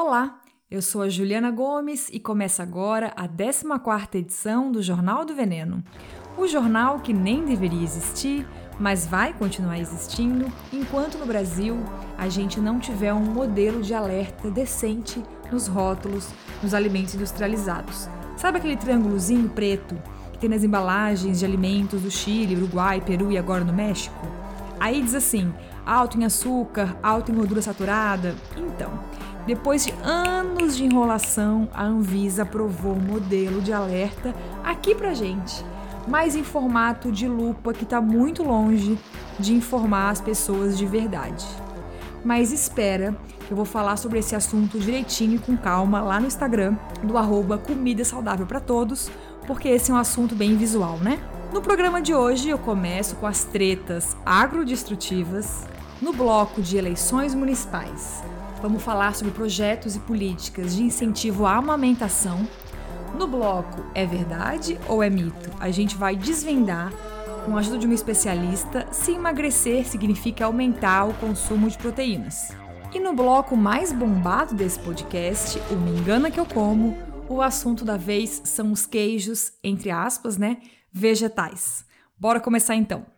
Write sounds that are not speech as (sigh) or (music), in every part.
Olá, eu sou a Juliana Gomes e começa agora a 14ª edição do Jornal do Veneno. O jornal que nem deveria existir, mas vai continuar existindo enquanto no Brasil a gente não tiver um modelo de alerta decente nos rótulos nos alimentos industrializados. Sabe aquele triângulozinho preto que tem nas embalagens de alimentos do Chile, Uruguai, Peru e agora no México? Aí diz assim: alto em açúcar, alto em gordura saturada. Então, depois de anos de enrolação, a Anvisa aprovou um modelo de alerta aqui pra gente, mas em formato de lupa que está muito longe de informar as pessoas de verdade. Mas espera, eu vou falar sobre esse assunto direitinho e com calma lá no Instagram do arroba Comida Saudável para Todos, porque esse é um assunto bem visual, né? No programa de hoje eu começo com as tretas agrodestrutivas no bloco de eleições municipais. Vamos falar sobre projetos e políticas de incentivo à amamentação. No bloco É Verdade ou é Mito? A gente vai desvendar, com a ajuda de uma especialista, se emagrecer significa aumentar o consumo de proteínas. E no bloco mais bombado desse podcast, o Me Engana Que Eu Como, o assunto da vez são os queijos, entre aspas, né? Vegetais. Bora começar então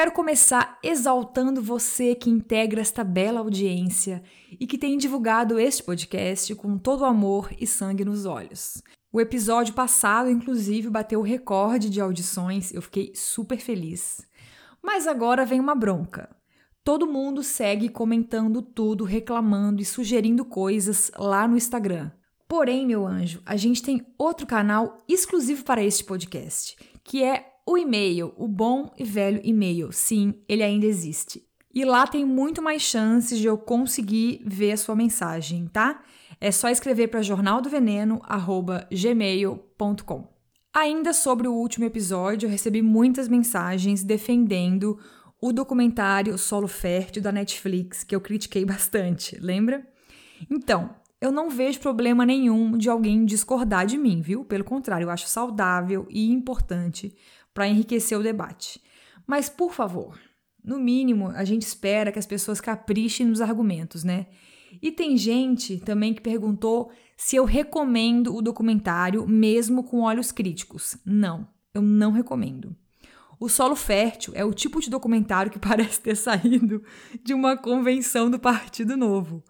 Quero começar exaltando você que integra esta bela audiência e que tem divulgado este podcast com todo amor e sangue nos olhos. O episódio passado, inclusive, bateu o recorde de audições, eu fiquei super feliz. Mas agora vem uma bronca. Todo mundo segue comentando tudo, reclamando e sugerindo coisas lá no Instagram. Porém, meu anjo, a gente tem outro canal exclusivo para este podcast, que é o e-mail, o bom e velho e-mail, sim, ele ainda existe. E lá tem muito mais chances de eu conseguir ver a sua mensagem, tá? É só escrever para jornaldoveneno@gmail.com. Ainda sobre o último episódio, eu recebi muitas mensagens defendendo o documentário Solo Fértil da Netflix, que eu critiquei (laughs) bastante, lembra? Então, eu não vejo problema nenhum de alguém discordar de mim, viu? Pelo contrário, eu acho saudável e importante para enriquecer o debate. Mas, por favor, no mínimo, a gente espera que as pessoas caprichem nos argumentos, né? E tem gente também que perguntou se eu recomendo o documentário mesmo com olhos críticos. Não, eu não recomendo. O Solo Fértil é o tipo de documentário que (laughs) parece ter saído de uma convenção do Partido Novo.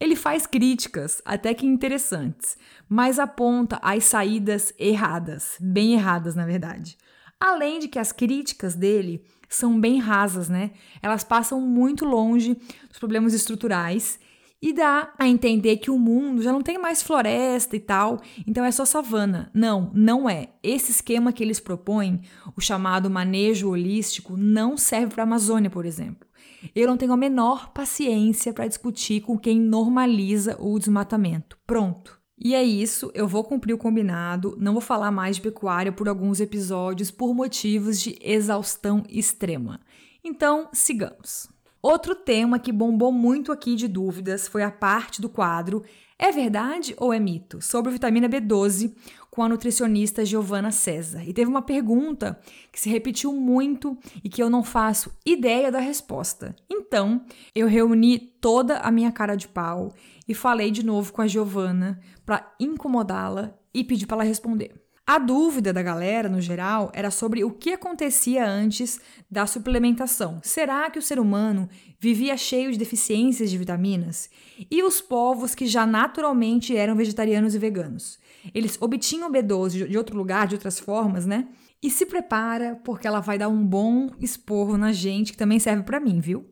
Ele faz críticas, até que interessantes, mas aponta as saídas erradas, bem erradas na verdade. Além de que as críticas dele são bem rasas, né? Elas passam muito longe dos problemas estruturais e dá a entender que o mundo já não tem mais floresta e tal, então é só savana. Não, não é. Esse esquema que eles propõem, o chamado manejo holístico, não serve para a Amazônia, por exemplo. Eu não tenho a menor paciência para discutir com quem normaliza o desmatamento. Pronto. E é isso, eu vou cumprir o combinado, não vou falar mais de pecuária por alguns episódios por motivos de exaustão extrema. Então, sigamos. Outro tema que bombou muito aqui de dúvidas foi a parte do quadro É verdade ou é mito? sobre vitamina B12 com a nutricionista Giovana César. E teve uma pergunta que se repetiu muito e que eu não faço ideia da resposta. Então, eu reuni toda a minha cara de pau e falei de novo com a Giovana para incomodá-la e pedir para ela responder. A dúvida da galera, no geral, era sobre o que acontecia antes da suplementação. Será que o ser humano vivia cheio de deficiências de vitaminas? E os povos que já naturalmente eram vegetarianos e veganos? Eles obtinham B12 de outro lugar, de outras formas, né? E se prepara, porque ela vai dar um bom esporro na gente, que também serve para mim, viu?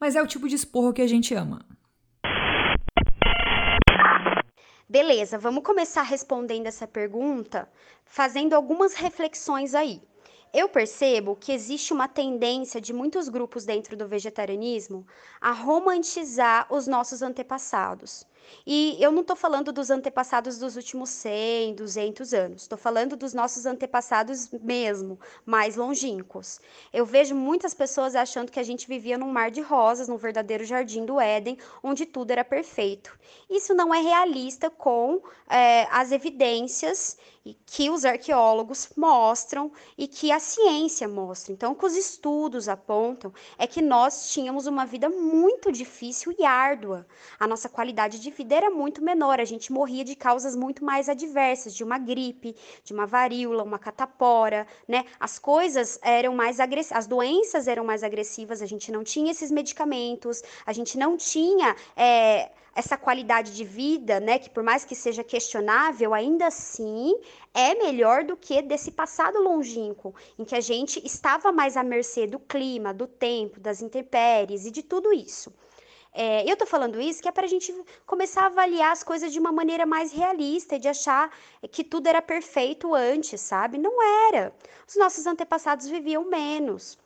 Mas é o tipo de esporro que a gente ama. Beleza, vamos começar respondendo essa pergunta fazendo algumas reflexões aí. eu percebo que existe uma tendência de muitos grupos dentro do vegetarianismo a romantizar os nossos antepassados. E eu não estou falando dos antepassados dos últimos 100, 200 anos, estou falando dos nossos antepassados mesmo, mais longínquos. Eu vejo muitas pessoas achando que a gente vivia num mar de rosas, num verdadeiro jardim do Éden, onde tudo era perfeito. Isso não é realista com é, as evidências que os arqueólogos mostram e que a ciência mostra. Então, o que os estudos apontam é que nós tínhamos uma vida muito difícil e árdua. A nossa qualidade de vida era muito menor, a gente morria de causas muito mais adversas, de uma gripe, de uma varíola, uma catapora, né? As coisas eram mais agressivas, as doenças eram mais agressivas, a gente não tinha esses medicamentos, a gente não tinha é, essa qualidade de vida, né, que por mais que seja questionável, ainda assim é melhor do que desse passado longínquo, em que a gente estava mais à mercê do clima, do tempo, das intempéries e de tudo isso. É, eu tô falando isso que é para a gente começar a avaliar as coisas de uma maneira mais realista e de achar que tudo era perfeito antes, sabe? Não era. Os nossos antepassados viviam menos.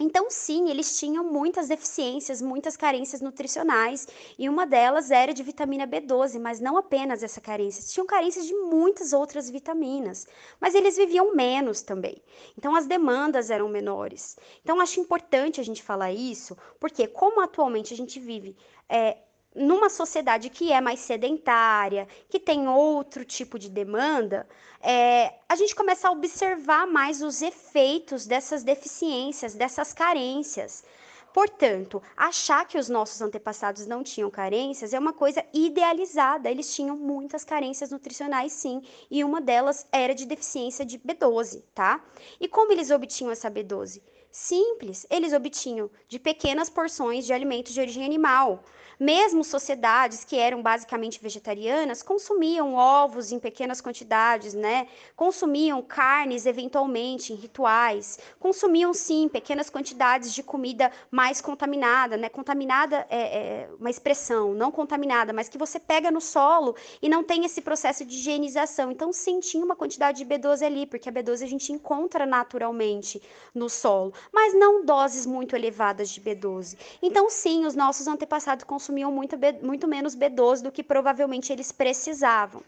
Então, sim, eles tinham muitas deficiências, muitas carências nutricionais, e uma delas era de vitamina B12, mas não apenas essa carência, tinham carências de muitas outras vitaminas, mas eles viviam menos também. Então, as demandas eram menores. Então, acho importante a gente falar isso, porque, como atualmente a gente vive é, numa sociedade que é mais sedentária, que tem outro tipo de demanda, é, a gente começa a observar mais os efeitos dessas deficiências, dessas carências. Portanto, achar que os nossos antepassados não tinham carências é uma coisa idealizada. Eles tinham muitas carências nutricionais, sim, e uma delas era de deficiência de B12, tá? E como eles obtinham essa B12? Simples, eles obtinham de pequenas porções de alimentos de origem animal. Mesmo sociedades que eram basicamente vegetarianas consumiam ovos em pequenas quantidades, né? Consumiam carnes eventualmente em rituais, consumiam sim pequenas quantidades de comida mais contaminada, né? Contaminada é, é uma expressão, não contaminada, mas que você pega no solo e não tem esse processo de higienização. Então, sim, tinha uma quantidade de B12 ali, porque a B12 a gente encontra naturalmente no solo, mas não doses muito elevadas de B12. Então, sim, os nossos antepassados consumiam consumiam muito, muito menos B12 do que provavelmente eles precisavam.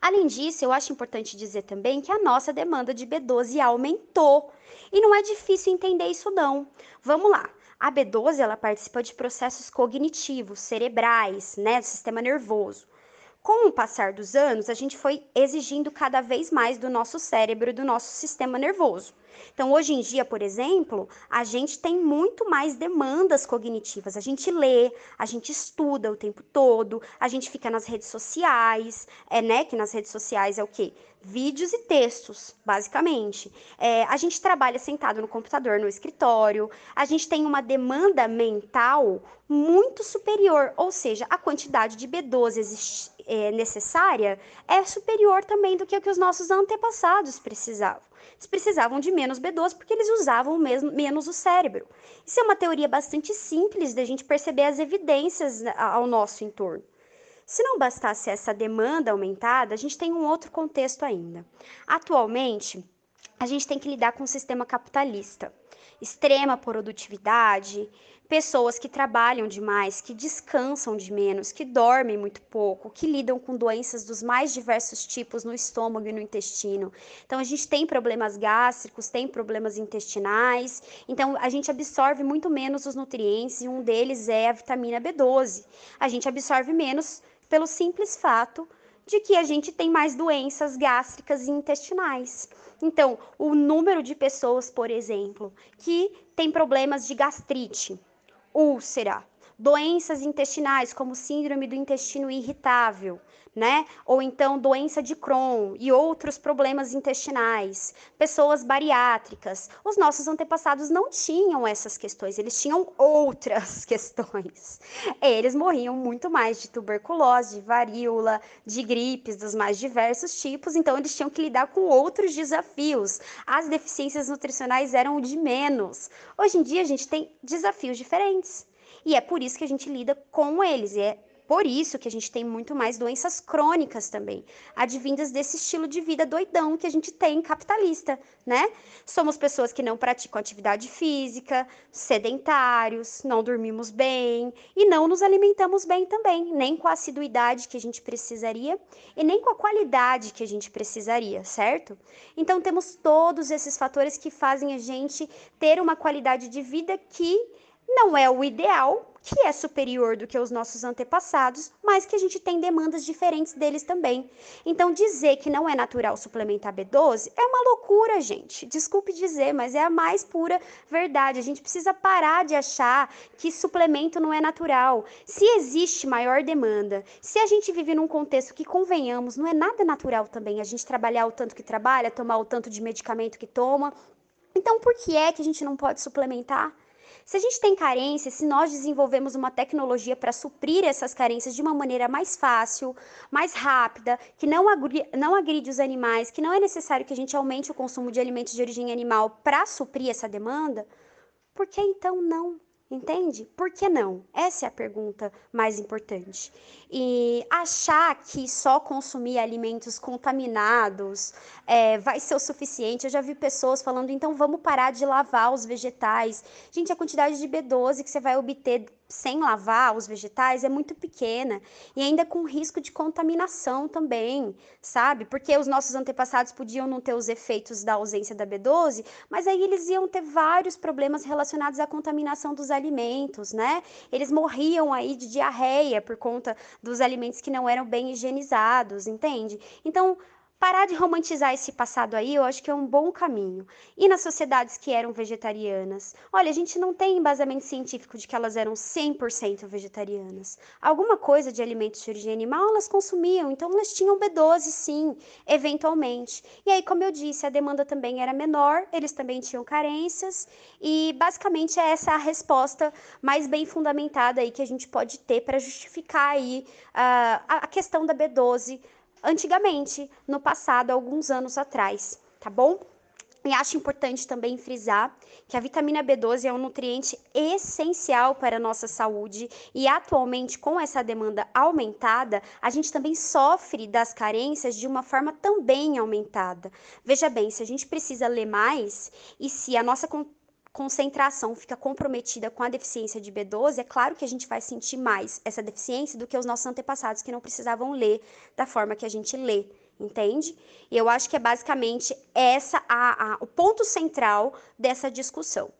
Além disso, eu acho importante dizer também que a nossa demanda de B12 aumentou. E não é difícil entender isso não. Vamos lá. A B12 ela participa de processos cognitivos, cerebrais, né, sistema nervoso. Com o passar dos anos, a gente foi exigindo cada vez mais do nosso cérebro e do nosso sistema nervoso. Então, hoje em dia, por exemplo, a gente tem muito mais demandas cognitivas. A gente lê, a gente estuda o tempo todo, a gente fica nas redes sociais, é, né? Que nas redes sociais é o quê? Vídeos e textos, basicamente. É, a gente trabalha sentado no computador, no escritório, a gente tem uma demanda mental muito superior, ou seja, a quantidade de B12 existe, é, necessária é superior também do que o que os nossos antepassados precisavam. Eles precisavam de menos B12 porque eles usavam mesmo, menos o cérebro. Isso é uma teoria bastante simples da gente perceber as evidências ao nosso entorno. Se não bastasse essa demanda aumentada, a gente tem um outro contexto ainda. Atualmente, a gente tem que lidar com um sistema capitalista, extrema produtividade, pessoas que trabalham demais, que descansam de menos, que dormem muito pouco, que lidam com doenças dos mais diversos tipos no estômago e no intestino. Então a gente tem problemas gástricos, tem problemas intestinais, então a gente absorve muito menos os nutrientes e um deles é a vitamina B12. A gente absorve menos pelo simples fato de que a gente tem mais doenças gástricas e intestinais. Então, o número de pessoas, por exemplo, que tem problemas de gastrite, úlcera, doenças intestinais como síndrome do intestino irritável, né? Ou então doença de Crohn e outros problemas intestinais, pessoas bariátricas. Os nossos antepassados não tinham essas questões, eles tinham outras (laughs) questões. Eles morriam muito mais de tuberculose, de varíola, de gripes dos mais diversos tipos, então eles tinham que lidar com outros desafios. As deficiências nutricionais eram de menos. Hoje em dia a gente tem desafios diferentes. E é por isso que a gente lida com eles. E é por isso que a gente tem muito mais doenças crônicas também, advindas desse estilo de vida doidão que a gente tem capitalista, né? Somos pessoas que não praticam atividade física, sedentários, não dormimos bem e não nos alimentamos bem também, nem com a assiduidade que a gente precisaria e nem com a qualidade que a gente precisaria, certo? Então temos todos esses fatores que fazem a gente ter uma qualidade de vida que não é o ideal, que é superior do que os nossos antepassados, mas que a gente tem demandas diferentes deles também. Então, dizer que não é natural suplementar B12 é uma loucura, gente. Desculpe dizer, mas é a mais pura verdade. A gente precisa parar de achar que suplemento não é natural. Se existe maior demanda, se a gente vive num contexto que, convenhamos, não é nada natural também a gente trabalhar o tanto que trabalha, tomar o tanto de medicamento que toma. Então, por que é que a gente não pode suplementar? Se a gente tem carência, se nós desenvolvemos uma tecnologia para suprir essas carências de uma maneira mais fácil, mais rápida, que não, agride, não agride os animais, que não é necessário que a gente aumente o consumo de alimentos de origem animal para suprir essa demanda, por que então não? Entende? Por que não? Essa é a pergunta mais importante. E achar que só consumir alimentos contaminados é, vai ser o suficiente. Eu já vi pessoas falando, então vamos parar de lavar os vegetais. Gente, a quantidade de B12 que você vai obter sem lavar os vegetais é muito pequena e ainda com risco de contaminação também, sabe? Porque os nossos antepassados podiam não ter os efeitos da ausência da B12, mas aí eles iam ter vários problemas relacionados à contaminação dos alimentos, né? Eles morriam aí de diarreia por conta dos alimentos que não eram bem higienizados, entende? Então, parar de romantizar esse passado aí, eu acho que é um bom caminho. E nas sociedades que eram vegetarianas? Olha, a gente não tem embasamento científico de que elas eram 100% vegetarianas. Alguma coisa de alimentos de origem animal elas consumiam, então elas tinham B12 sim, eventualmente. E aí, como eu disse, a demanda também era menor, eles também tinham carências, e basicamente é essa a resposta mais bem fundamentada aí que a gente pode ter para justificar aí uh, a questão da B12 antigamente, no passado, alguns anos atrás, tá bom? E acho importante também frisar que a vitamina B12 é um nutriente essencial para a nossa saúde e atualmente com essa demanda aumentada, a gente também sofre das carências de uma forma também aumentada. Veja bem, se a gente precisa ler mais e se a nossa concentração fica comprometida com a deficiência de B12, é claro que a gente vai sentir mais essa deficiência do que os nossos antepassados que não precisavam ler da forma que a gente lê, entende? E eu acho que é basicamente essa a, a, o ponto central dessa discussão.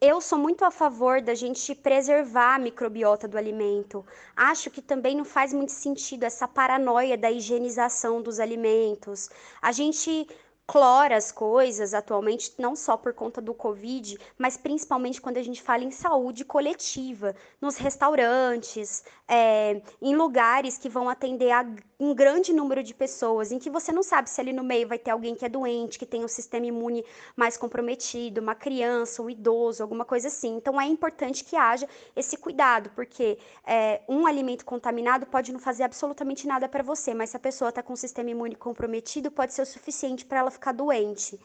Eu sou muito a favor da gente preservar a microbiota do alimento. Acho que também não faz muito sentido essa paranoia da higienização dos alimentos. A gente clora as coisas atualmente, não só por conta do Covid, mas principalmente quando a gente fala em saúde coletiva, nos restaurantes, é, em lugares que vão atender a um grande número de pessoas, em que você não sabe se ali no meio vai ter alguém que é doente, que tem um sistema imune mais comprometido, uma criança, um idoso, alguma coisa assim. Então é importante que haja esse cuidado, porque é, um alimento contaminado pode não fazer absolutamente nada para você, mas se a pessoa está com o sistema imune comprometido, pode ser o suficiente para ela ficar doente.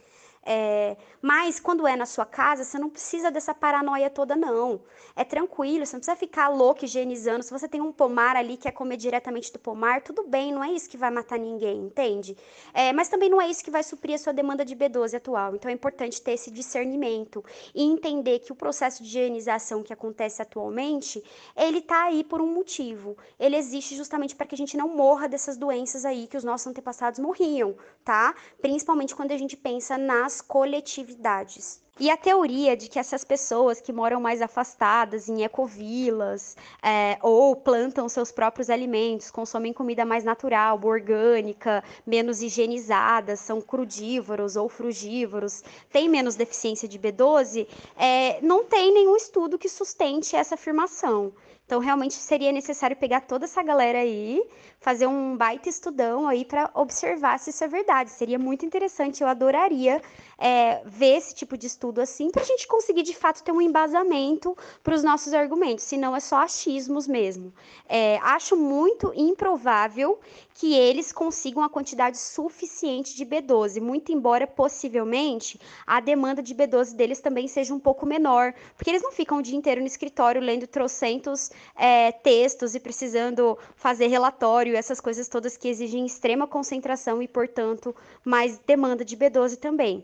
É, mas quando é na sua casa, você não precisa dessa paranoia toda, não. É tranquilo, você não precisa ficar louco higienizando. Se você tem um pomar ali que quer comer diretamente do pomar, tudo bem, não é isso que vai matar ninguém, entende? É, mas também não é isso que vai suprir a sua demanda de B12 atual. Então é importante ter esse discernimento e entender que o processo de higienização que acontece atualmente, ele tá aí por um motivo. Ele existe justamente para que a gente não morra dessas doenças aí que os nossos antepassados morriam, tá? Principalmente quando a gente pensa nas coletividades. E a teoria de que essas pessoas que moram mais afastadas, em ecovilas, é, ou plantam seus próprios alimentos, consomem comida mais natural, orgânica, menos higienizada, são crudívoros ou frugívoros, têm menos deficiência de B12, é, não tem nenhum estudo que sustente essa afirmação. Então, realmente seria necessário pegar toda essa galera aí, fazer um baita estudão aí para observar se isso é verdade. Seria muito interessante, eu adoraria é, ver esse tipo de estudo assim, para a gente conseguir de fato ter um embasamento para os nossos argumentos, senão é só achismos mesmo. É, acho muito improvável que eles consigam a quantidade suficiente de B12, muito embora possivelmente a demanda de B12 deles também seja um pouco menor, porque eles não ficam o dia inteiro no escritório lendo trocentos é, textos e precisando fazer relatório, essas coisas todas que exigem extrema concentração e, portanto, mais demanda de B12 também.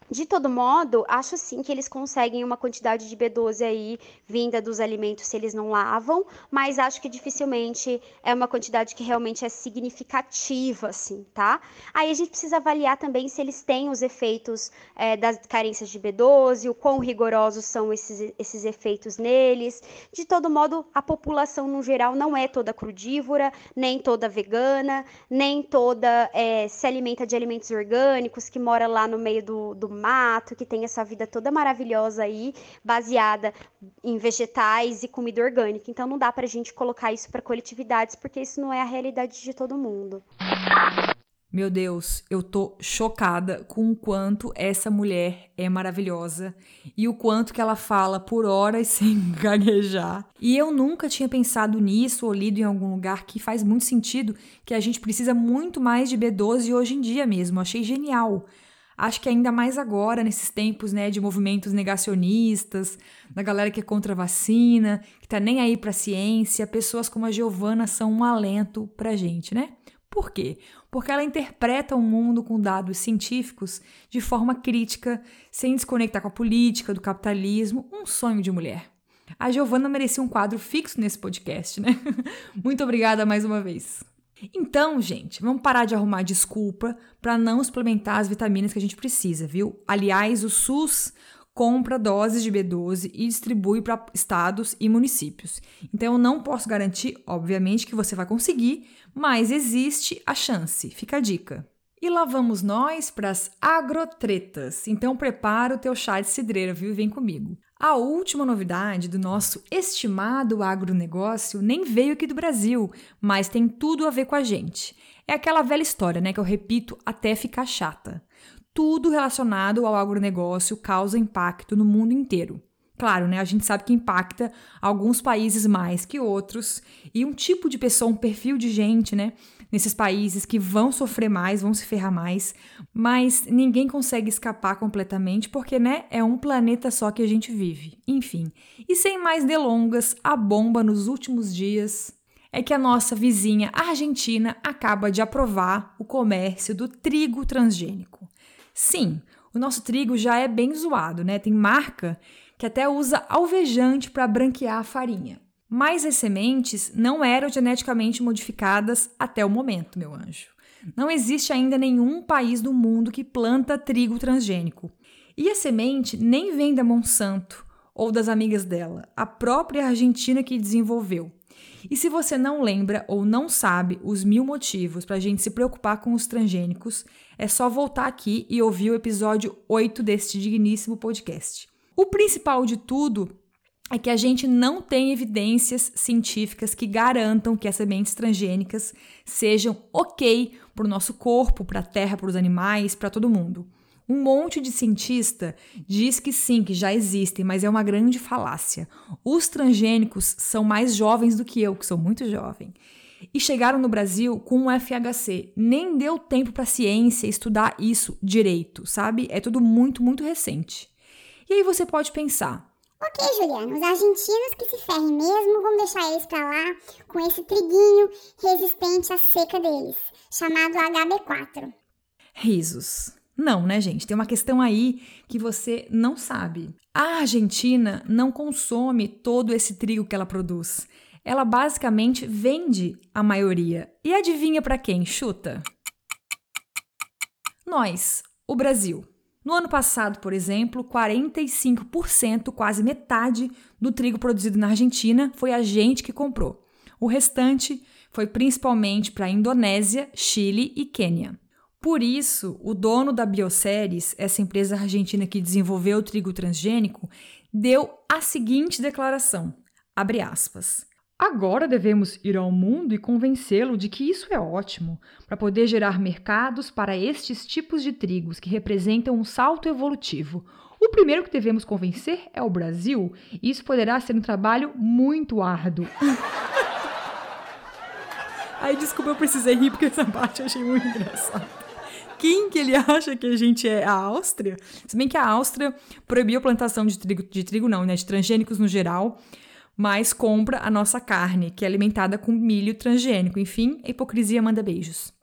De todo modo, acho sim que eles conseguem uma quantidade de B12 aí vinda dos alimentos se eles não lavam, mas acho que dificilmente é uma quantidade que realmente é significativa, assim, tá? Aí a gente precisa avaliar também se eles têm os efeitos é, das carências de B12, o quão rigorosos são esses, esses efeitos neles. De todo modo, a população no geral não é toda crudívora, nem toda vegana, nem toda é, se alimenta de alimentos orgânicos, que mora lá no meio do, do mato, que tem essa vida toda maravilhosa aí, baseada em vegetais e comida orgânica. Então não dá pra gente colocar isso para coletividades, porque isso não é a realidade de todo mundo. Meu Deus, eu tô chocada com o quanto essa mulher é maravilhosa e o quanto que ela fala por horas (laughs) sem gaguejar. E eu nunca tinha pensado nisso ou lido em algum lugar que faz muito sentido que a gente precisa muito mais de B12 hoje em dia mesmo. achei genial. Acho que ainda mais agora, nesses tempos né, de movimentos negacionistas, da galera que é contra a vacina, que tá nem aí pra ciência, pessoas como a Giovana são um alento pra gente, né? Por quê? Porque ela interpreta o mundo com dados científicos de forma crítica, sem desconectar com a política, do capitalismo, um sonho de mulher. A Giovana merecia um quadro fixo nesse podcast, né? (laughs) Muito obrigada mais uma vez. Então, gente, vamos parar de arrumar desculpa para não suplementar as vitaminas que a gente precisa, viu? Aliás, o SUS compra doses de B12 e distribui para estados e municípios. Então, eu não posso garantir, obviamente, que você vai conseguir, mas existe a chance. Fica a dica. E lá vamos nós para as agrotretas. Então prepara o teu chá de cidreira, viu? Vem comigo. A última novidade do nosso estimado agronegócio nem veio aqui do Brasil, mas tem tudo a ver com a gente. É aquela velha história, né, que eu repito até ficar chata. Tudo relacionado ao agronegócio causa impacto no mundo inteiro. Claro, né? A gente sabe que impacta alguns países mais que outros e um tipo de pessoa, um perfil de gente, né? Nesses países que vão sofrer mais, vão se ferrar mais, mas ninguém consegue escapar completamente porque, né, é um planeta só que a gente vive. Enfim, e sem mais delongas, a bomba nos últimos dias é que a nossa vizinha Argentina acaba de aprovar o comércio do trigo transgênico. Sim, o nosso trigo já é bem zoado, né? Tem marca que até usa alvejante para branquear a farinha. Mas as sementes não eram geneticamente modificadas até o momento, meu anjo. Não existe ainda nenhum país do mundo que planta trigo transgênico. E a semente nem vem da Monsanto ou das amigas dela, a própria Argentina que desenvolveu. E se você não lembra ou não sabe os mil motivos para a gente se preocupar com os transgênicos, é só voltar aqui e ouvir o episódio 8 deste digníssimo podcast. O principal de tudo é que a gente não tem evidências científicas que garantam que as sementes transgênicas sejam ok para o nosso corpo, para a terra, para os animais, para todo mundo. Um monte de cientista diz que sim, que já existem, mas é uma grande falácia. Os transgênicos são mais jovens do que eu, que sou muito jovem. E chegaram no Brasil com o FHC. Nem deu tempo para a ciência estudar isso direito, sabe? É tudo muito, muito recente. E aí você pode pensar, Ok, Juliana, os argentinos que se ferrem mesmo, vamos deixar eles pra lá com esse triguinho resistente à seca deles, chamado HB4. Risos. Não, né, gente? Tem uma questão aí que você não sabe. A Argentina não consome todo esse trigo que ela produz. Ela basicamente vende a maioria. E adivinha para quem? Chuta. Nós, o Brasil. No ano passado, por exemplo, 45%, quase metade do trigo produzido na Argentina foi a gente que comprou. O restante foi principalmente para a Indonésia, Chile e Quênia. Por isso, o dono da Bioceres, essa empresa argentina que desenvolveu o trigo transgênico, deu a seguinte declaração: abre aspas. Agora devemos ir ao mundo e convencê-lo de que isso é ótimo, para poder gerar mercados para estes tipos de trigos que representam um salto evolutivo. O primeiro que devemos convencer é o Brasil, e isso poderá ser um trabalho muito árduo. (laughs) Aí, desculpa, eu precisei rir porque essa parte eu achei muito engraçada. Quem que ele acha que a gente é? A Áustria? Se bem que a Áustria proibiu a plantação de trigo, de trigo não, né? De transgênicos no geral mas compra a nossa carne, que é alimentada com milho transgênico. Enfim, a hipocrisia manda beijos.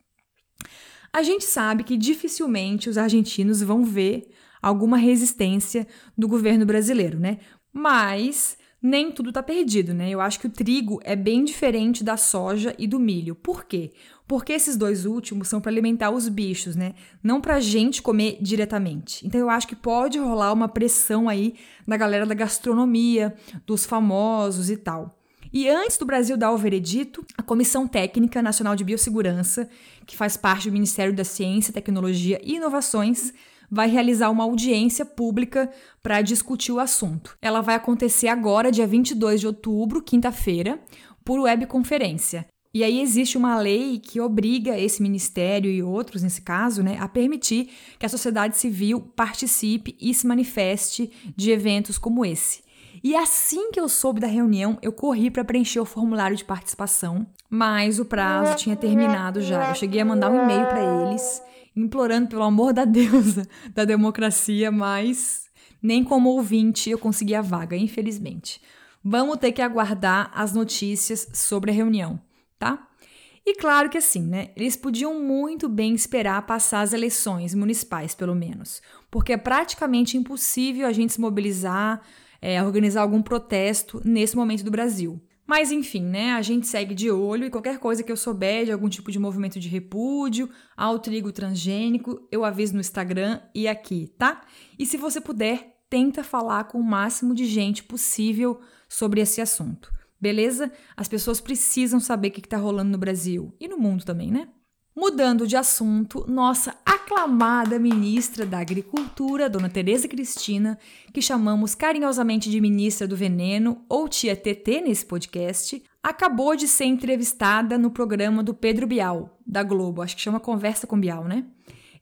A gente sabe que dificilmente os argentinos vão ver alguma resistência do governo brasileiro, né? Mas nem tudo está perdido, né? Eu acho que o trigo é bem diferente da soja e do milho. Por quê? Porque esses dois últimos são para alimentar os bichos, né? Não para gente comer diretamente. Então eu acho que pode rolar uma pressão aí da galera da gastronomia, dos famosos e tal. E antes do Brasil dar o veredito, a Comissão Técnica Nacional de Biossegurança, que faz parte do Ministério da Ciência, Tecnologia e Inovações, vai realizar uma audiência pública para discutir o assunto. Ela vai acontecer agora, dia 22 de outubro, quinta-feira, por webconferência. E aí existe uma lei que obriga esse ministério e outros, nesse caso, né, a permitir que a sociedade civil participe e se manifeste de eventos como esse. E assim que eu soube da reunião, eu corri para preencher o formulário de participação, mas o prazo tinha terminado já. Eu cheguei a mandar um e-mail para eles implorando pelo amor da deusa (laughs) da democracia, mas nem como ouvinte eu consegui a vaga, infelizmente. Vamos ter que aguardar as notícias sobre a reunião, tá? E claro que assim, né? Eles podiam muito bem esperar passar as eleições municipais, pelo menos, porque é praticamente impossível a gente se mobilizar, é, organizar algum protesto nesse momento do Brasil. Mas enfim, né? A gente segue de olho e qualquer coisa que eu souber de algum tipo de movimento de repúdio ao trigo transgênico, eu aviso no Instagram e aqui, tá? E se você puder, tenta falar com o máximo de gente possível sobre esse assunto. Beleza? As pessoas precisam saber o que está rolando no Brasil e no mundo também, né? Mudando de assunto, nossa aclamada ministra da Agricultura, Dona Tereza Cristina, que chamamos carinhosamente de ministra do veneno ou tia TT nesse podcast, acabou de ser entrevistada no programa do Pedro Bial, da Globo, acho que chama Conversa com Bial, né?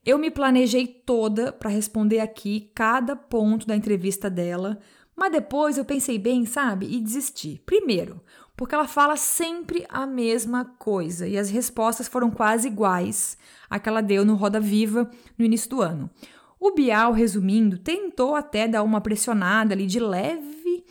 Eu me planejei toda para responder aqui cada ponto da entrevista dela, mas depois eu pensei bem, sabe, e desisti. Primeiro, porque ela fala sempre a mesma coisa e as respostas foram quase iguais à que ela deu no Roda Viva no início do ano. O Bial, resumindo, tentou até dar uma pressionada ali de leve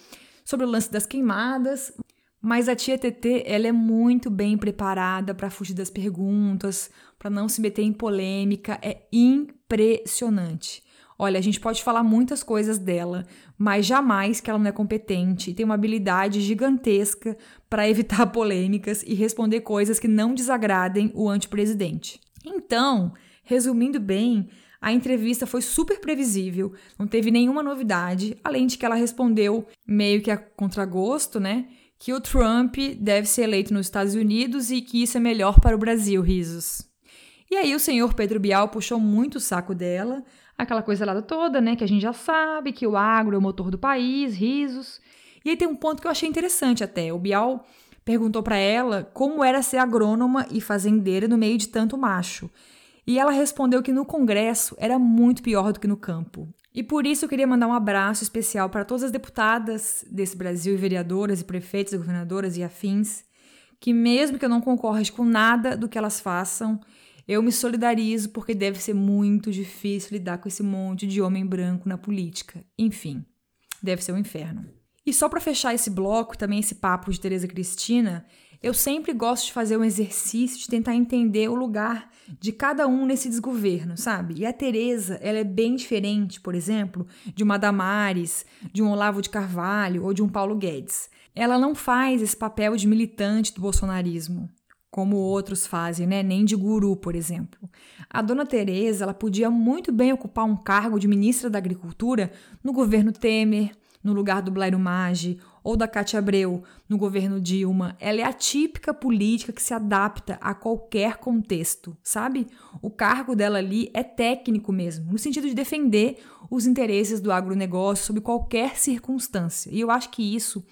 sobre o lance das queimadas, mas a tia TT ela é muito bem preparada para fugir das perguntas, para não se meter em polêmica, é impressionante. Olha, a gente pode falar muitas coisas dela, mas jamais que ela não é competente e tem uma habilidade gigantesca para (laughs) evitar polêmicas e responder coisas que não desagradem o antepresidente. Então, resumindo bem, a entrevista foi super previsível, não teve nenhuma novidade, além de que ela respondeu meio que a contragosto, né? Que o Trump deve ser eleito nos Estados Unidos e que isso é melhor para o Brasil, risos. E aí o senhor Pedro Bial puxou muito o saco dela, aquela coisa lá toda, né? Que a gente já sabe que o agro é o motor do país, risos. E aí tem um ponto que eu achei interessante até. O Bial perguntou para ela como era ser agrônoma e fazendeira no meio de tanto macho. E ela respondeu que no Congresso era muito pior do que no campo. E por isso eu queria mandar um abraço especial para todas as deputadas desse Brasil e vereadoras e prefeitos e governadoras e afins, que mesmo que eu não concorde com nada do que elas façam, eu me solidarizo porque deve ser muito difícil lidar com esse monte de homem branco na política. Enfim, deve ser um inferno. E só para fechar esse bloco, também esse papo de Tereza Cristina, eu sempre gosto de fazer um exercício de tentar entender o lugar de cada um nesse desgoverno, sabe? E a Tereza, ela é bem diferente, por exemplo, de uma Damares, de um Olavo de Carvalho ou de um Paulo Guedes. Ela não faz esse papel de militante do bolsonarismo como outros fazem, né? Nem de guru, por exemplo. A dona Teresa, ela podia muito bem ocupar um cargo de ministra da Agricultura no governo Temer, no lugar do Blairo Maggi, ou da Cátia Abreu, no governo Dilma. Ela é a típica política que se adapta a qualquer contexto, sabe? O cargo dela ali é técnico mesmo, no sentido de defender os interesses do agronegócio sob qualquer circunstância. E eu acho que isso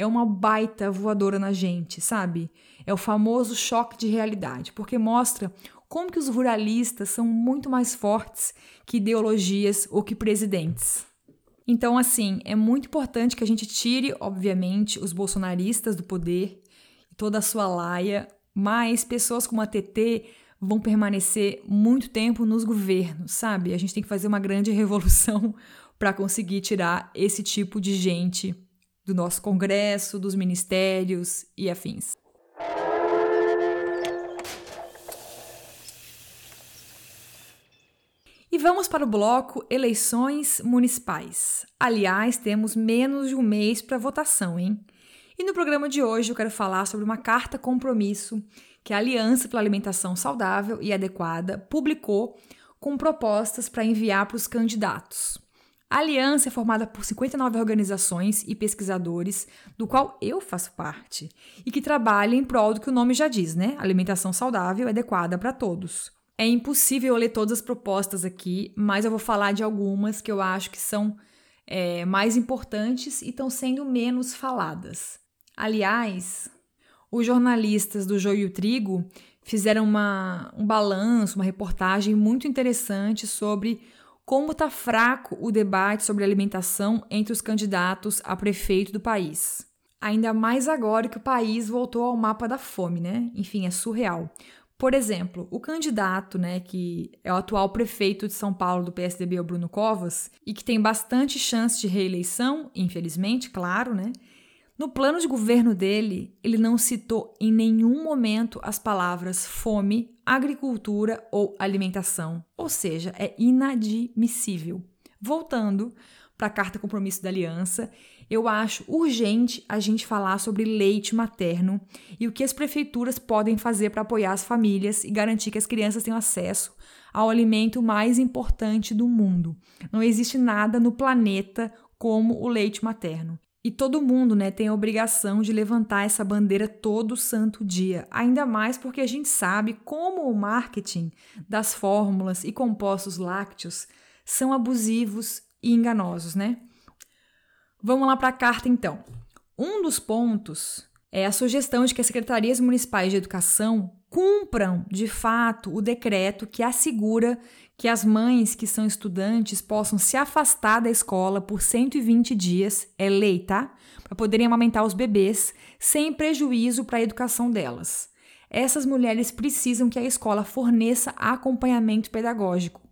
é uma baita voadora na gente, sabe? É o famoso choque de realidade, porque mostra como que os ruralistas são muito mais fortes que ideologias ou que presidentes. Então, assim, é muito importante que a gente tire, obviamente, os bolsonaristas do poder, toda a sua laia, mas pessoas como a TT vão permanecer muito tempo nos governos, sabe? A gente tem que fazer uma grande (laughs) revolução para conseguir tirar esse tipo de gente do nosso Congresso, dos ministérios e afins. E vamos para o bloco Eleições Municipais. Aliás, temos menos de um mês para votação, hein? E no programa de hoje eu quero falar sobre uma carta compromisso que a Aliança pela Alimentação Saudável e Adequada publicou com propostas para enviar para os candidatos. A aliança é formada por 59 organizações e pesquisadores, do qual eu faço parte, e que trabalham em prol do que o nome já diz, né? Alimentação saudável e adequada para todos. É impossível ler todas as propostas aqui, mas eu vou falar de algumas que eu acho que são é, mais importantes e estão sendo menos faladas. Aliás, os jornalistas do Joio e o Trigo fizeram uma, um balanço, uma reportagem muito interessante sobre como está fraco o debate sobre alimentação entre os candidatos a prefeito do país. Ainda mais agora que o país voltou ao mapa da fome, né? Enfim, é surreal. Por exemplo, o candidato, né, que é o atual prefeito de São Paulo do PSDB, o Bruno Covas, e que tem bastante chance de reeleição, infelizmente, claro, né? No plano de governo dele, ele não citou em nenhum momento as palavras fome, agricultura ou alimentação, ou seja, é inadmissível. Voltando para a carta compromisso da aliança, eu acho urgente a gente falar sobre leite materno e o que as prefeituras podem fazer para apoiar as famílias e garantir que as crianças tenham acesso ao alimento mais importante do mundo. Não existe nada no planeta como o leite materno. E todo mundo né, tem a obrigação de levantar essa bandeira todo santo dia, ainda mais porque a gente sabe como o marketing das fórmulas e compostos lácteos são abusivos e enganosos, né? Vamos lá para a carta então. Um dos pontos é a sugestão de que as secretarias municipais de educação cumpram de fato o decreto que assegura que as mães que são estudantes possam se afastar da escola por 120 dias, é lei, tá? Para poderem amamentar os bebês sem prejuízo para a educação delas. Essas mulheres precisam que a escola forneça acompanhamento pedagógico.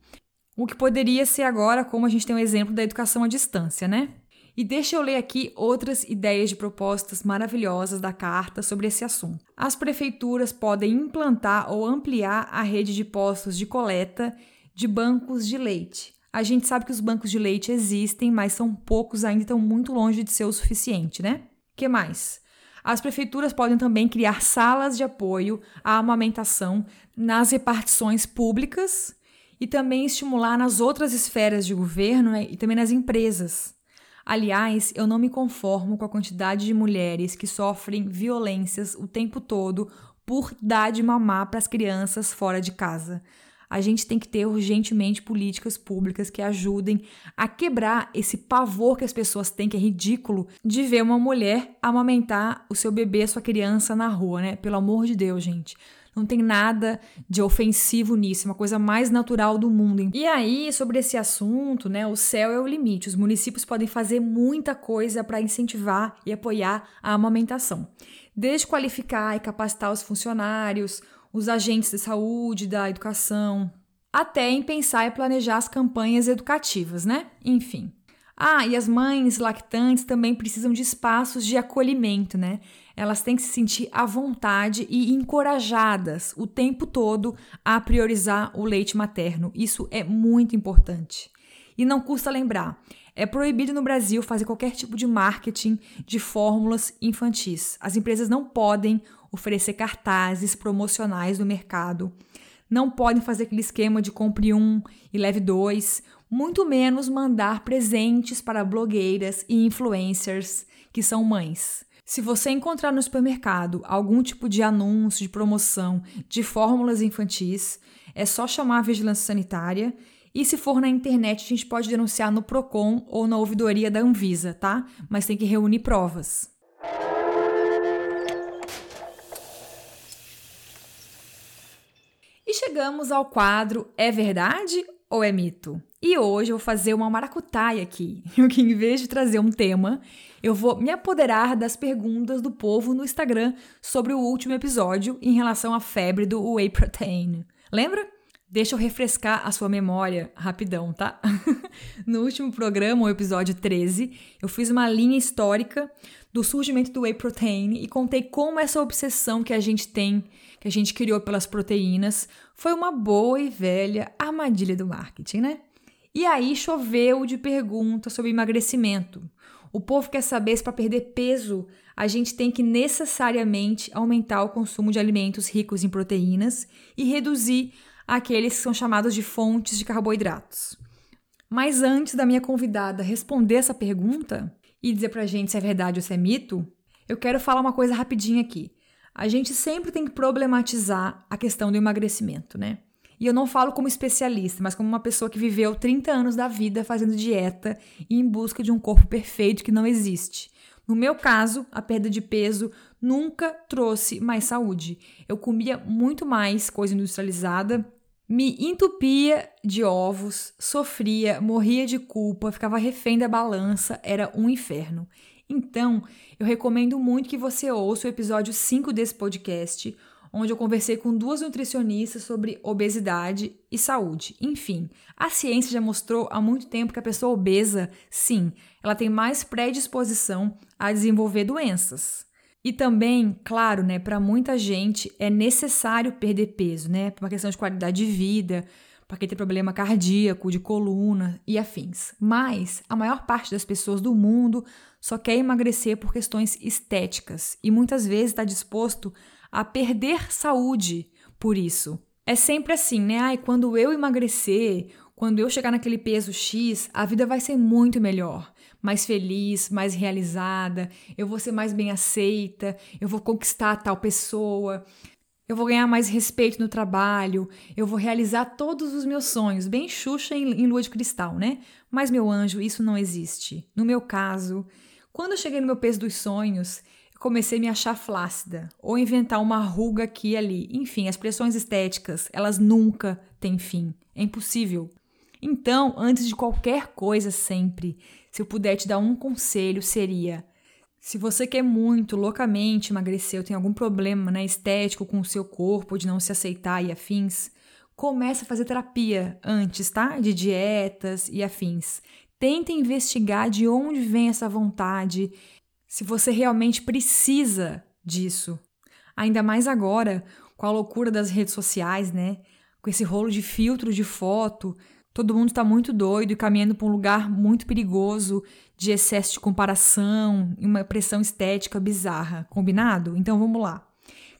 O que poderia ser agora, como a gente tem um exemplo da educação à distância, né? E deixa eu ler aqui outras ideias de propostas maravilhosas da carta sobre esse assunto. As prefeituras podem implantar ou ampliar a rede de postos de coleta de bancos de leite. A gente sabe que os bancos de leite existem, mas são poucos ainda, estão muito longe de ser o suficiente, né? que mais? As prefeituras podem também criar salas de apoio à amamentação nas repartições públicas e também estimular nas outras esferas de governo né, e também nas empresas. Aliás, eu não me conformo com a quantidade de mulheres que sofrem violências o tempo todo por dar de mamar para as crianças fora de casa a gente tem que ter urgentemente políticas públicas que ajudem a quebrar esse pavor que as pessoas têm, que é ridículo, de ver uma mulher amamentar o seu bebê, sua criança na rua, né? Pelo amor de Deus, gente. Não tem nada de ofensivo nisso, é uma coisa mais natural do mundo. E aí, sobre esse assunto, né, o céu é o limite. Os municípios podem fazer muita coisa para incentivar e apoiar a amamentação. Desde qualificar e capacitar os funcionários, os agentes de saúde, da educação, até em pensar e planejar as campanhas educativas, né? Enfim. Ah, e as mães lactantes também precisam de espaços de acolhimento, né? Elas têm que se sentir à vontade e encorajadas o tempo todo a priorizar o leite materno. Isso é muito importante. E não custa lembrar, é proibido no Brasil fazer qualquer tipo de marketing de fórmulas infantis. As empresas não podem oferecer cartazes promocionais no mercado, não podem fazer aquele esquema de compre um e leve dois, muito menos mandar presentes para blogueiras e influencers que são mães. Se você encontrar no supermercado algum tipo de anúncio, de promoção, de fórmulas infantis, é só chamar a vigilância sanitária. E se for na internet, a gente pode denunciar no PROCON ou na ouvidoria da Anvisa, tá? Mas tem que reunir provas. E chegamos ao quadro É Verdade ou é Mito? E hoje eu vou fazer uma maracutaia aqui, (laughs) que em vez de trazer um tema, eu vou me apoderar das perguntas do povo no Instagram sobre o último episódio em relação à febre do whey protein. Lembra? Deixa eu refrescar a sua memória rapidão, tá? (laughs) no último programa, o episódio 13, eu fiz uma linha histórica do surgimento do whey protein e contei como essa obsessão que a gente tem, que a gente criou pelas proteínas, foi uma boa e velha armadilha do marketing, né? E aí choveu de perguntas sobre emagrecimento. O povo quer saber se para perder peso a gente tem que necessariamente aumentar o consumo de alimentos ricos em proteínas e reduzir aqueles que são chamados de fontes de carboidratos. Mas antes da minha convidada responder essa pergunta e dizer pra gente se é verdade ou se é mito, eu quero falar uma coisa rapidinho aqui. A gente sempre tem que problematizar a questão do emagrecimento, né? E eu não falo como especialista, mas como uma pessoa que viveu 30 anos da vida fazendo dieta e em busca de um corpo perfeito que não existe. No meu caso, a perda de peso nunca trouxe mais saúde. Eu comia muito mais coisa industrializada, me entupia de ovos, sofria, morria de culpa, ficava refém da balança, era um inferno. Então, eu recomendo muito que você ouça o episódio 5 desse podcast, onde eu conversei com duas nutricionistas sobre obesidade e saúde. Enfim, a ciência já mostrou há muito tempo que a pessoa obesa, sim, ela tem mais predisposição a desenvolver doenças. E também, claro, né, para muita gente é necessário perder peso, né, por uma questão de qualidade de vida, para quem tem problema cardíaco, de coluna e afins. Mas a maior parte das pessoas do mundo só quer emagrecer por questões estéticas e muitas vezes está disposto a perder saúde por isso. É sempre assim, né? Ai, quando eu emagrecer, quando eu chegar naquele peso X, a vida vai ser muito melhor, mais feliz, mais realizada, eu vou ser mais bem aceita, eu vou conquistar tal pessoa, eu vou ganhar mais respeito no trabalho, eu vou realizar todos os meus sonhos, bem Xuxa em, em lua de cristal, né? Mas, meu anjo, isso não existe. No meu caso, quando eu cheguei no meu peso dos sonhos, comecei a me achar flácida ou inventar uma ruga aqui e ali. Enfim, as pressões estéticas, elas nunca têm fim. É impossível. Então, antes de qualquer coisa, sempre, se eu puder te dar um conselho, seria: se você quer muito, loucamente emagrecer ou tem algum problema né, estético com o seu corpo, de não se aceitar e afins, comece a fazer terapia antes, tá? De dietas e afins. Tenta investigar de onde vem essa vontade se você realmente precisa disso. Ainda mais agora, com a loucura das redes sociais, né? Com esse rolo de filtro de foto, todo mundo está muito doido e caminhando para um lugar muito perigoso de excesso de comparação e uma pressão estética bizarra. Combinado? Então vamos lá.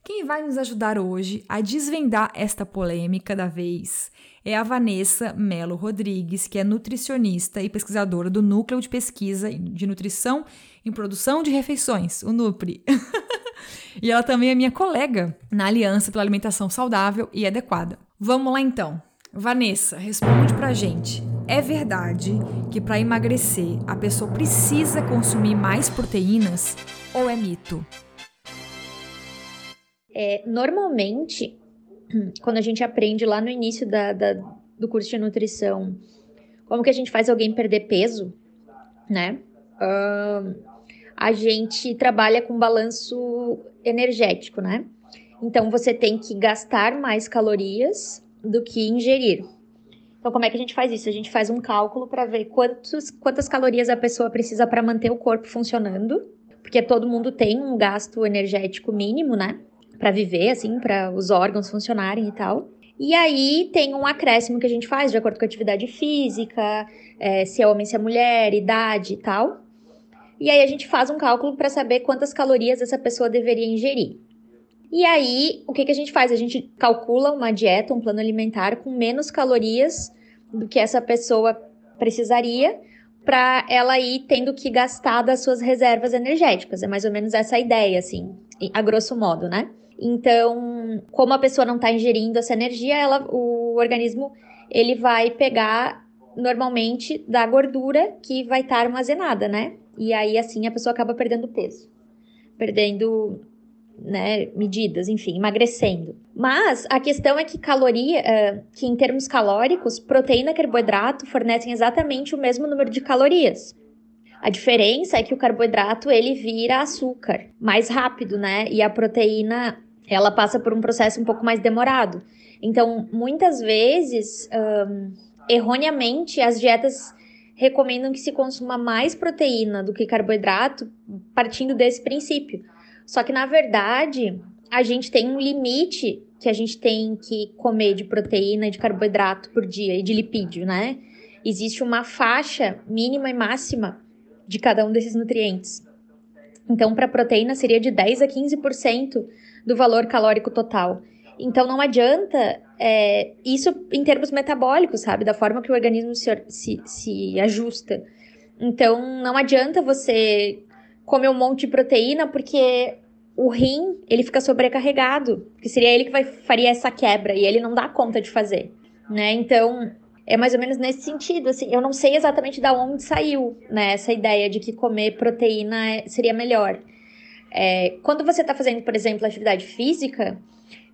Quem vai nos ajudar hoje a desvendar esta polêmica da vez é a Vanessa Melo Rodrigues, que é nutricionista e pesquisadora do Núcleo de Pesquisa de Nutrição em Produção de Refeições, o NUPRI. (laughs) e ela também é minha colega na Aliança pela Alimentação Saudável e Adequada. Vamos lá então. Vanessa, responde pra gente. É verdade que para emagrecer a pessoa precisa consumir mais proteínas ou é mito? É, normalmente, (clears throat) quando a gente aprende lá no início da, da, do curso de nutrição, como que a gente faz alguém perder peso, né? Uh, a gente trabalha com balanço energético, né? Então você tem que gastar mais calorias do que ingerir. Então, como é que a gente faz isso? A gente faz um cálculo para ver quantos, quantas calorias a pessoa precisa para manter o corpo funcionando, porque todo mundo tem um gasto energético mínimo, né? Para viver, assim, para os órgãos funcionarem e tal. E aí tem um acréscimo que a gente faz de acordo com a atividade física, é, se é homem, se é mulher, idade e tal. E aí a gente faz um cálculo para saber quantas calorias essa pessoa deveria ingerir. E aí, o que, que a gente faz? A gente calcula uma dieta, um plano alimentar com menos calorias do que essa pessoa precisaria para ela ir tendo que gastar das suas reservas energéticas. É mais ou menos essa a ideia, assim, a grosso modo, né? Então, como a pessoa não está ingerindo essa energia, ela, o organismo ele vai pegar normalmente da gordura que vai estar tá armazenada, né? E aí assim a pessoa acaba perdendo peso, perdendo né, medidas, enfim, emagrecendo. Mas a questão é que caloria, uh, que em termos calóricos, proteína e carboidrato fornecem exatamente o mesmo número de calorias. A diferença é que o carboidrato ele vira açúcar mais rápido, né? E a proteína ela passa por um processo um pouco mais demorado. Então, muitas vezes, um, erroneamente, as dietas recomendam que se consuma mais proteína do que carboidrato, partindo desse princípio. Só que, na verdade, a gente tem um limite que a gente tem que comer de proteína e de carboidrato por dia e de lipídio, né? Existe uma faixa mínima e máxima de cada um desses nutrientes. Então, para proteína seria de 10 a 15% do valor calórico total. Então, não adianta é, isso em termos metabólicos, sabe? Da forma que o organismo se, se, se ajusta. Então, não adianta você comer um monte de proteína, porque o rim, ele fica sobrecarregado, que seria ele que vai, faria essa quebra, e ele não dá conta de fazer, né? Então, é mais ou menos nesse sentido, assim, eu não sei exatamente da onde saiu, né, essa ideia de que comer proteína é, seria melhor. É, quando você está fazendo, por exemplo, atividade física,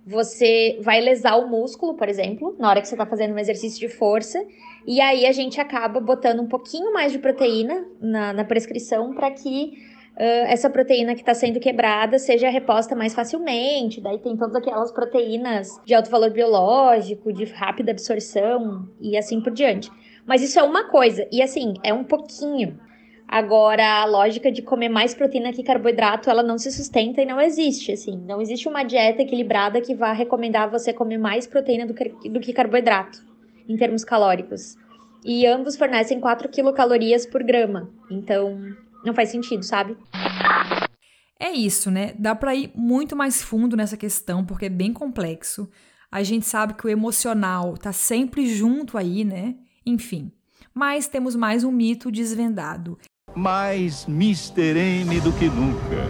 você vai lesar o músculo, por exemplo, na hora que você está fazendo um exercício de força, e aí a gente acaba botando um pouquinho mais de proteína na, na prescrição para que uh, essa proteína que está sendo quebrada seja reposta mais facilmente. Daí tem todas aquelas proteínas de alto valor biológico, de rápida absorção e assim por diante. Mas isso é uma coisa, e assim, é um pouquinho. Agora, a lógica de comer mais proteína que carboidrato, ela não se sustenta e não existe, assim. Não existe uma dieta equilibrada que vá recomendar você comer mais proteína do que, carboidrato, em termos calóricos. E ambos fornecem 4 quilocalorias por grama. Então, não faz sentido, sabe? É isso, né? Dá para ir muito mais fundo nessa questão porque é bem complexo. A gente sabe que o emocional tá sempre junto aí, né? Enfim. Mas temos mais um mito desvendado. Mais Mr. M do que nunca.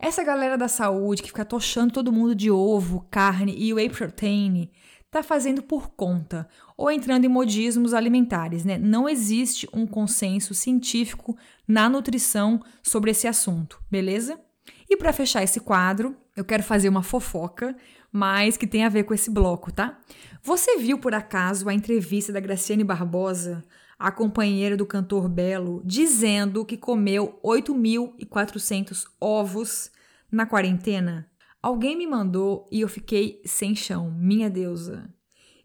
Essa galera da saúde que fica tochando todo mundo de ovo, carne e whey protein tá fazendo por conta ou entrando em modismos alimentares, né? Não existe um consenso científico na nutrição sobre esse assunto, beleza? E para fechar esse quadro, eu quero fazer uma fofoca, mas que tem a ver com esse bloco, tá? Você viu por acaso a entrevista da Graciane Barbosa, a companheira do cantor Belo, dizendo que comeu 8.400 ovos na quarentena? Alguém me mandou e eu fiquei sem chão, minha deusa.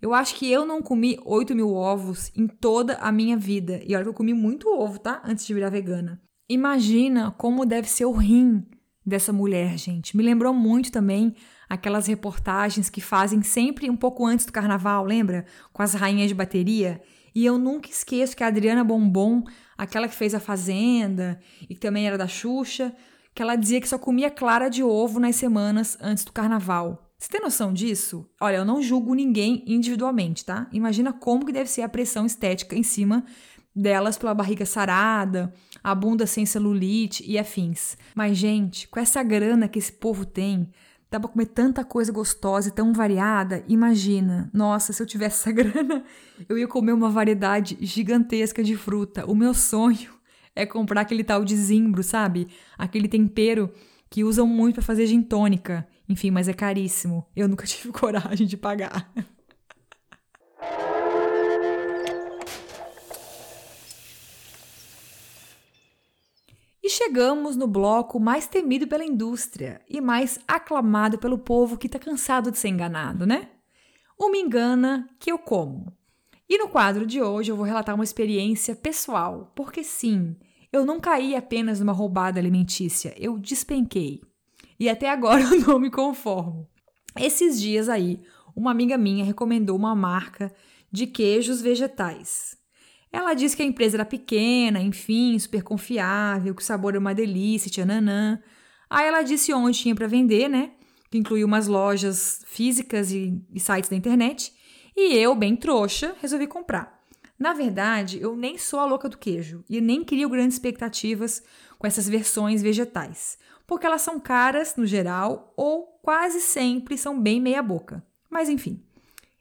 Eu acho que eu não comi 8 mil ovos em toda a minha vida. E olha que eu comi muito ovo, tá? Antes de virar vegana. Imagina como deve ser o rim dessa mulher, gente. Me lembrou muito também aquelas reportagens que fazem sempre um pouco antes do carnaval, lembra? Com as rainhas de bateria. E eu nunca esqueço que a Adriana Bombom, aquela que fez a Fazenda e que também era da Xuxa, que ela dizia que só comia clara de ovo nas semanas antes do carnaval. Você tem noção disso? Olha, eu não julgo ninguém individualmente, tá? Imagina como que deve ser a pressão estética em cima delas pela barriga sarada, a bunda sem celulite e afins. Mas, gente, com essa grana que esse povo tem, dá pra comer tanta coisa gostosa e tão variada. Imagina, nossa, se eu tivesse essa (laughs) grana, eu ia comer uma variedade gigantesca de fruta. O meu sonho (laughs) é comprar aquele tal de zimbro, sabe? Aquele tempero que usam muito para fazer gin tônica. Enfim, mas é caríssimo. Eu nunca (laughs) tive coragem de pagar. E chegamos no bloco mais temido pela indústria e mais aclamado pelo povo que está cansado de ser enganado, né? O Me Engana Que Eu Como. E no quadro de hoje eu vou relatar uma experiência pessoal, porque sim, eu não caí apenas numa roubada alimentícia, eu despenquei. E até agora (laughs) eu não me conformo. Esses dias aí, uma amiga minha recomendou uma marca de queijos vegetais. Ela disse que a empresa era pequena, enfim, super confiável, que o sabor era uma delícia, tchananã. Aí ela disse onde tinha para vender, né? Que incluía umas lojas físicas e, e sites da internet. E eu, bem trouxa, resolvi comprar. Na verdade, eu nem sou a louca do queijo e nem crio grandes expectativas com essas versões vegetais, porque elas são caras no geral ou quase sempre são bem meia-boca. Mas enfim,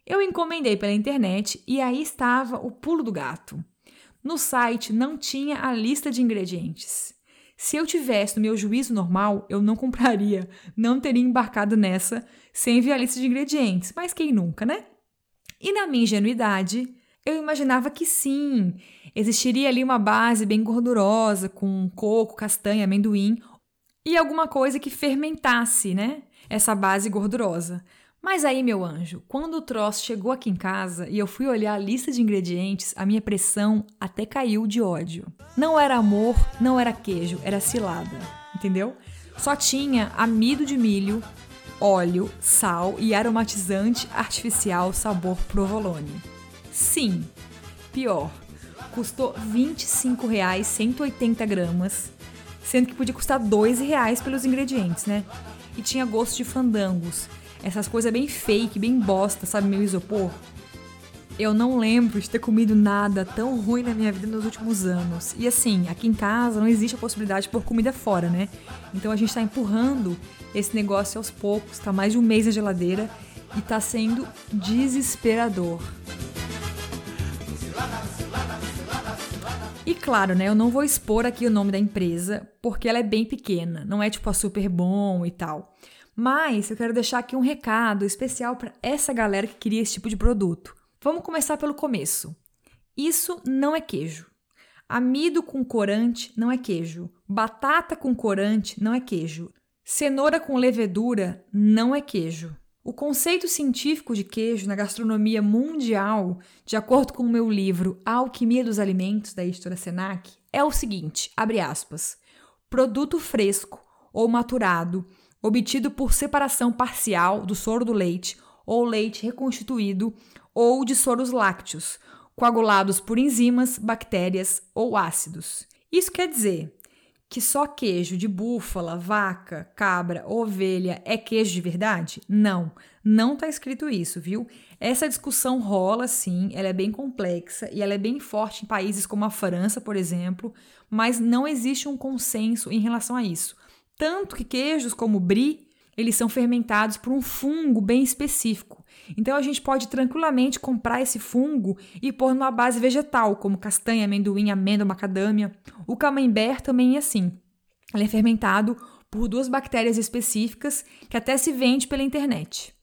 eu encomendei pela internet e aí estava o pulo do gato. No site não tinha a lista de ingredientes. Se eu tivesse no meu juízo normal, eu não compraria, não teria embarcado nessa sem ver a lista de ingredientes. Mas quem nunca, né? E na minha ingenuidade, eu imaginava que sim, existiria ali uma base bem gordurosa, com coco, castanha, amendoim e alguma coisa que fermentasse, né? Essa base gordurosa. Mas aí, meu anjo, quando o troço chegou aqui em casa e eu fui olhar a lista de ingredientes, a minha pressão até caiu de ódio. Não era amor, não era queijo, era cilada, entendeu? Só tinha amido de milho, óleo, sal e aromatizante artificial sabor provolone. Sim, pior, custou R$ 25,00 180 gramas, sendo que podia custar R$ 2,00 pelos ingredientes, né? E tinha gosto de fandangos, essas coisas bem fake, bem bosta, sabe, meu isopor. Eu não lembro de ter comido nada tão ruim na minha vida nos últimos anos. E assim, aqui em casa não existe a possibilidade de pôr comida fora, né? Então a gente tá empurrando esse negócio aos poucos, tá mais de um mês na geladeira e tá sendo desesperador. E claro, né, eu não vou expor aqui o nome da empresa, porque ela é bem pequena, não é tipo a Super Bom e tal. Mas eu quero deixar aqui um recado especial para essa galera que queria esse tipo de produto. Vamos começar pelo começo. Isso não é queijo. Amido com corante não é queijo. Batata com corante não é queijo. Cenoura com levedura não é queijo. O conceito científico de queijo na gastronomia mundial, de acordo com o meu livro A Alquimia dos Alimentos, da editora Senac, é o seguinte, abre aspas, produto fresco ou maturado, obtido por separação parcial do soro do leite ou leite reconstituído ou de soros lácteos, coagulados por enzimas, bactérias ou ácidos. Isso quer dizer que só queijo de búfala, vaca, cabra, ovelha é queijo de verdade? Não, não está escrito isso, viu? Essa discussão rola sim, ela é bem complexa e ela é bem forte em países como a França, por exemplo, mas não existe um consenso em relação a isso. Tanto que queijos como brie, eles são fermentados por um fungo bem específico. Então a gente pode tranquilamente comprar esse fungo e pôr numa base vegetal, como castanha, amendoim, amêndoa, macadâmia. O camembert também é assim. Ele é fermentado por duas bactérias específicas que até se vende pela internet.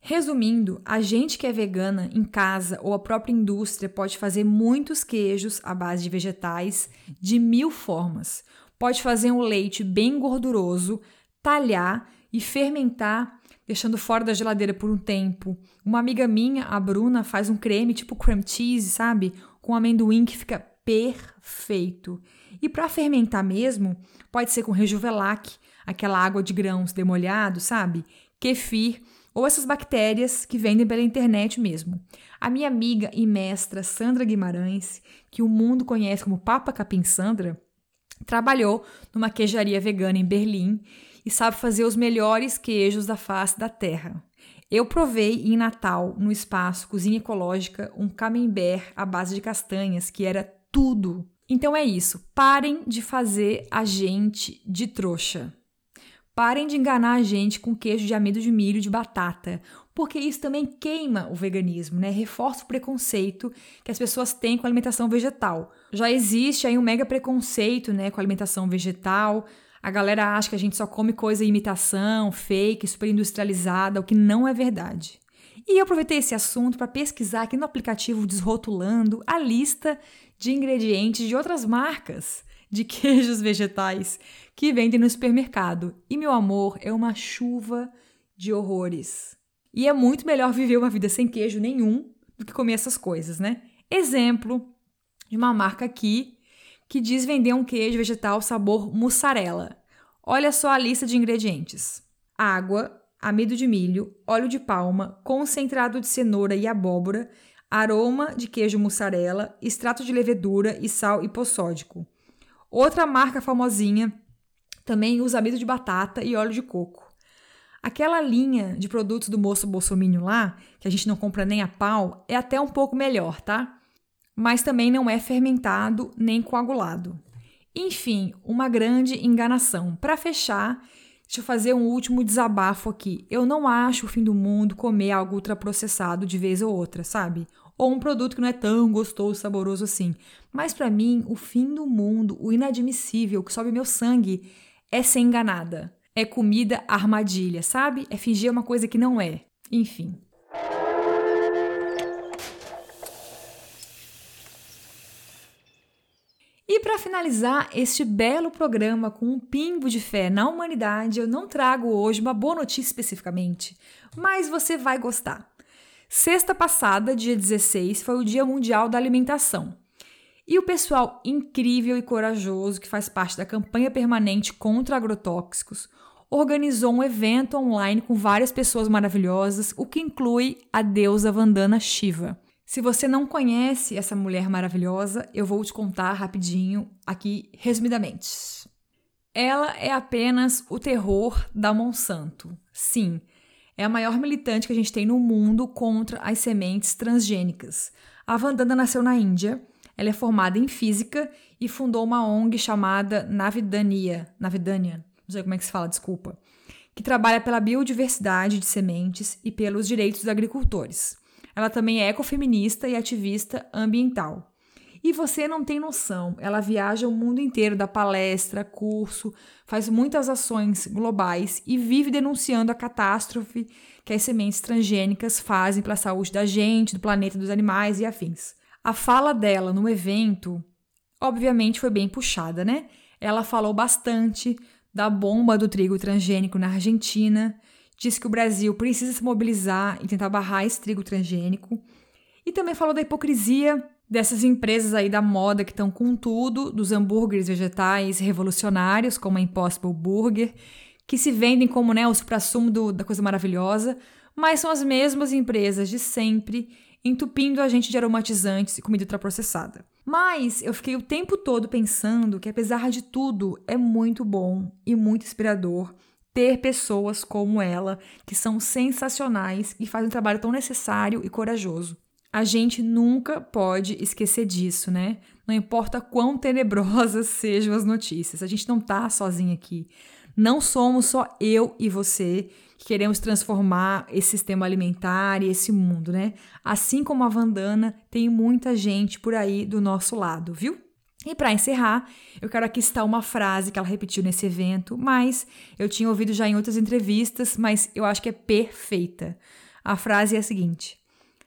Resumindo, a gente que é vegana em casa ou a própria indústria pode fazer muitos queijos à base de vegetais de mil formas. Pode fazer um leite bem gorduroso, talhar e fermentar deixando fora da geladeira por um tempo. Uma amiga minha, a Bruna, faz um creme tipo cream cheese, sabe? Com amendoim que fica perfeito. E para fermentar mesmo, pode ser com rejuvelac, aquela água de grãos demolhado, sabe? Kefir ou essas bactérias que vendem pela internet mesmo. A minha amiga e mestra Sandra Guimarães, que o mundo conhece como Papa Capim Sandra, trabalhou numa queijaria vegana em Berlim e sabe fazer os melhores queijos da face da terra. Eu provei em Natal, no espaço Cozinha Ecológica, um camembert à base de castanhas, que era tudo. Então é isso, parem de fazer a gente de trouxa. Parem de enganar a gente com queijo de amido de milho de batata, porque isso também queima o veganismo, né? Reforça o preconceito que as pessoas têm com a alimentação vegetal. Já existe aí um mega preconceito, né, com a alimentação vegetal. A galera acha que a gente só come coisa imitação, fake, super industrializada, o que não é verdade. E eu aproveitei esse assunto para pesquisar aqui no aplicativo Desrotulando a lista de ingredientes de outras marcas de (laughs) queijos vegetais que vendem no supermercado. E meu amor, é uma chuva de horrores. E é muito melhor viver uma vida sem queijo nenhum do que comer essas coisas, né? Exemplo de uma marca aqui que diz vender um queijo vegetal sabor mussarela. Olha só a lista de ingredientes: água, amido de milho, óleo de palma, concentrado de cenoura e abóbora, aroma de queijo mussarela, extrato de levedura e sal hipossódico. Outra marca famosinha também usa amido de batata e óleo de coco. Aquela linha de produtos do moço Bolsominion lá, que a gente não compra nem a pau, é até um pouco melhor, tá? Mas também não é fermentado nem coagulado. Enfim, uma grande enganação. Para fechar, deixa eu fazer um último desabafo aqui. Eu não acho o fim do mundo comer algo ultraprocessado de vez ou outra, sabe? ou um produto que não é tão gostoso, saboroso assim. Mas para mim, o fim do mundo, o inadmissível que sobe meu sangue é ser enganada. É comida armadilha, sabe? É fingir uma coisa que não é. Enfim. E para finalizar este belo programa com um pingo de fé na humanidade, eu não trago hoje uma boa notícia especificamente, mas você vai gostar. Sexta passada, dia 16, foi o Dia Mundial da Alimentação. E o pessoal incrível e corajoso que faz parte da campanha permanente contra agrotóxicos organizou um evento online com várias pessoas maravilhosas, o que inclui a deusa Vandana Shiva. Se você não conhece essa mulher maravilhosa, eu vou te contar rapidinho aqui, resumidamente. Ela é apenas o terror da Monsanto. Sim, é a maior militante que a gente tem no mundo contra as sementes transgênicas. A Vandana nasceu na Índia, ela é formada em física e fundou uma ONG chamada Navidania, Navidania, não sei como é que se fala, desculpa, que trabalha pela biodiversidade de sementes e pelos direitos dos agricultores. Ela também é ecofeminista e ativista ambiental. E você não tem noção, ela viaja o mundo inteiro, dá palestra, curso, faz muitas ações globais e vive denunciando a catástrofe que as sementes transgênicas fazem para a saúde da gente, do planeta, dos animais e afins. A fala dela no evento, obviamente, foi bem puxada, né? Ela falou bastante da bomba do trigo transgênico na Argentina, disse que o Brasil precisa se mobilizar e tentar barrar esse trigo transgênico, e também falou da hipocrisia dessas empresas aí da moda que estão com tudo, dos hambúrgueres vegetais revolucionários, como a Impossible Burger, que se vendem como né, o supra-sumo da coisa maravilhosa, mas são as mesmas empresas de sempre entupindo a gente de aromatizantes e comida ultraprocessada. Mas eu fiquei o tempo todo pensando que, apesar de tudo, é muito bom e muito inspirador ter pessoas como ela, que são sensacionais e fazem um trabalho tão necessário e corajoso. A gente nunca pode esquecer disso, né? Não importa quão tenebrosas (laughs) sejam as notícias, a gente não tá sozinho aqui. Não somos só eu e você que queremos transformar esse sistema alimentar e esse mundo, né? Assim como a Vandana, tem muita gente por aí do nosso lado, viu? E para encerrar, eu quero aqui citar uma frase que ela repetiu nesse evento, mas eu tinha ouvido já em outras entrevistas, mas eu acho que é perfeita. A frase é a seguinte: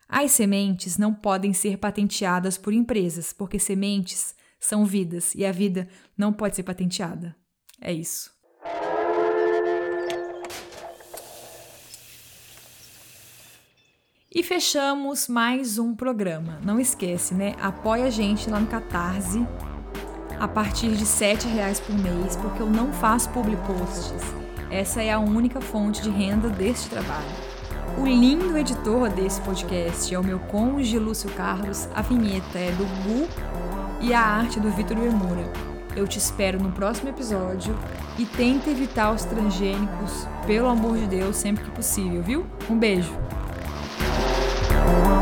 As sementes não podem ser patenteadas por empresas, porque sementes são vidas e a vida não pode ser patenteada. É isso. E fechamos mais um programa. Não esquece, né? Apoia a gente lá no Catarse a partir de R$ reais por mês, porque eu não faço public posts. Essa é a única fonte de renda deste trabalho. O lindo editor desse podcast é o meu cônjuge Lúcio Carlos, a vinheta é do Gu e a arte do Vitor Emura. Eu te espero no próximo episódio e tenta evitar os transgênicos, pelo amor de Deus, sempre que possível, viu? Um beijo! world.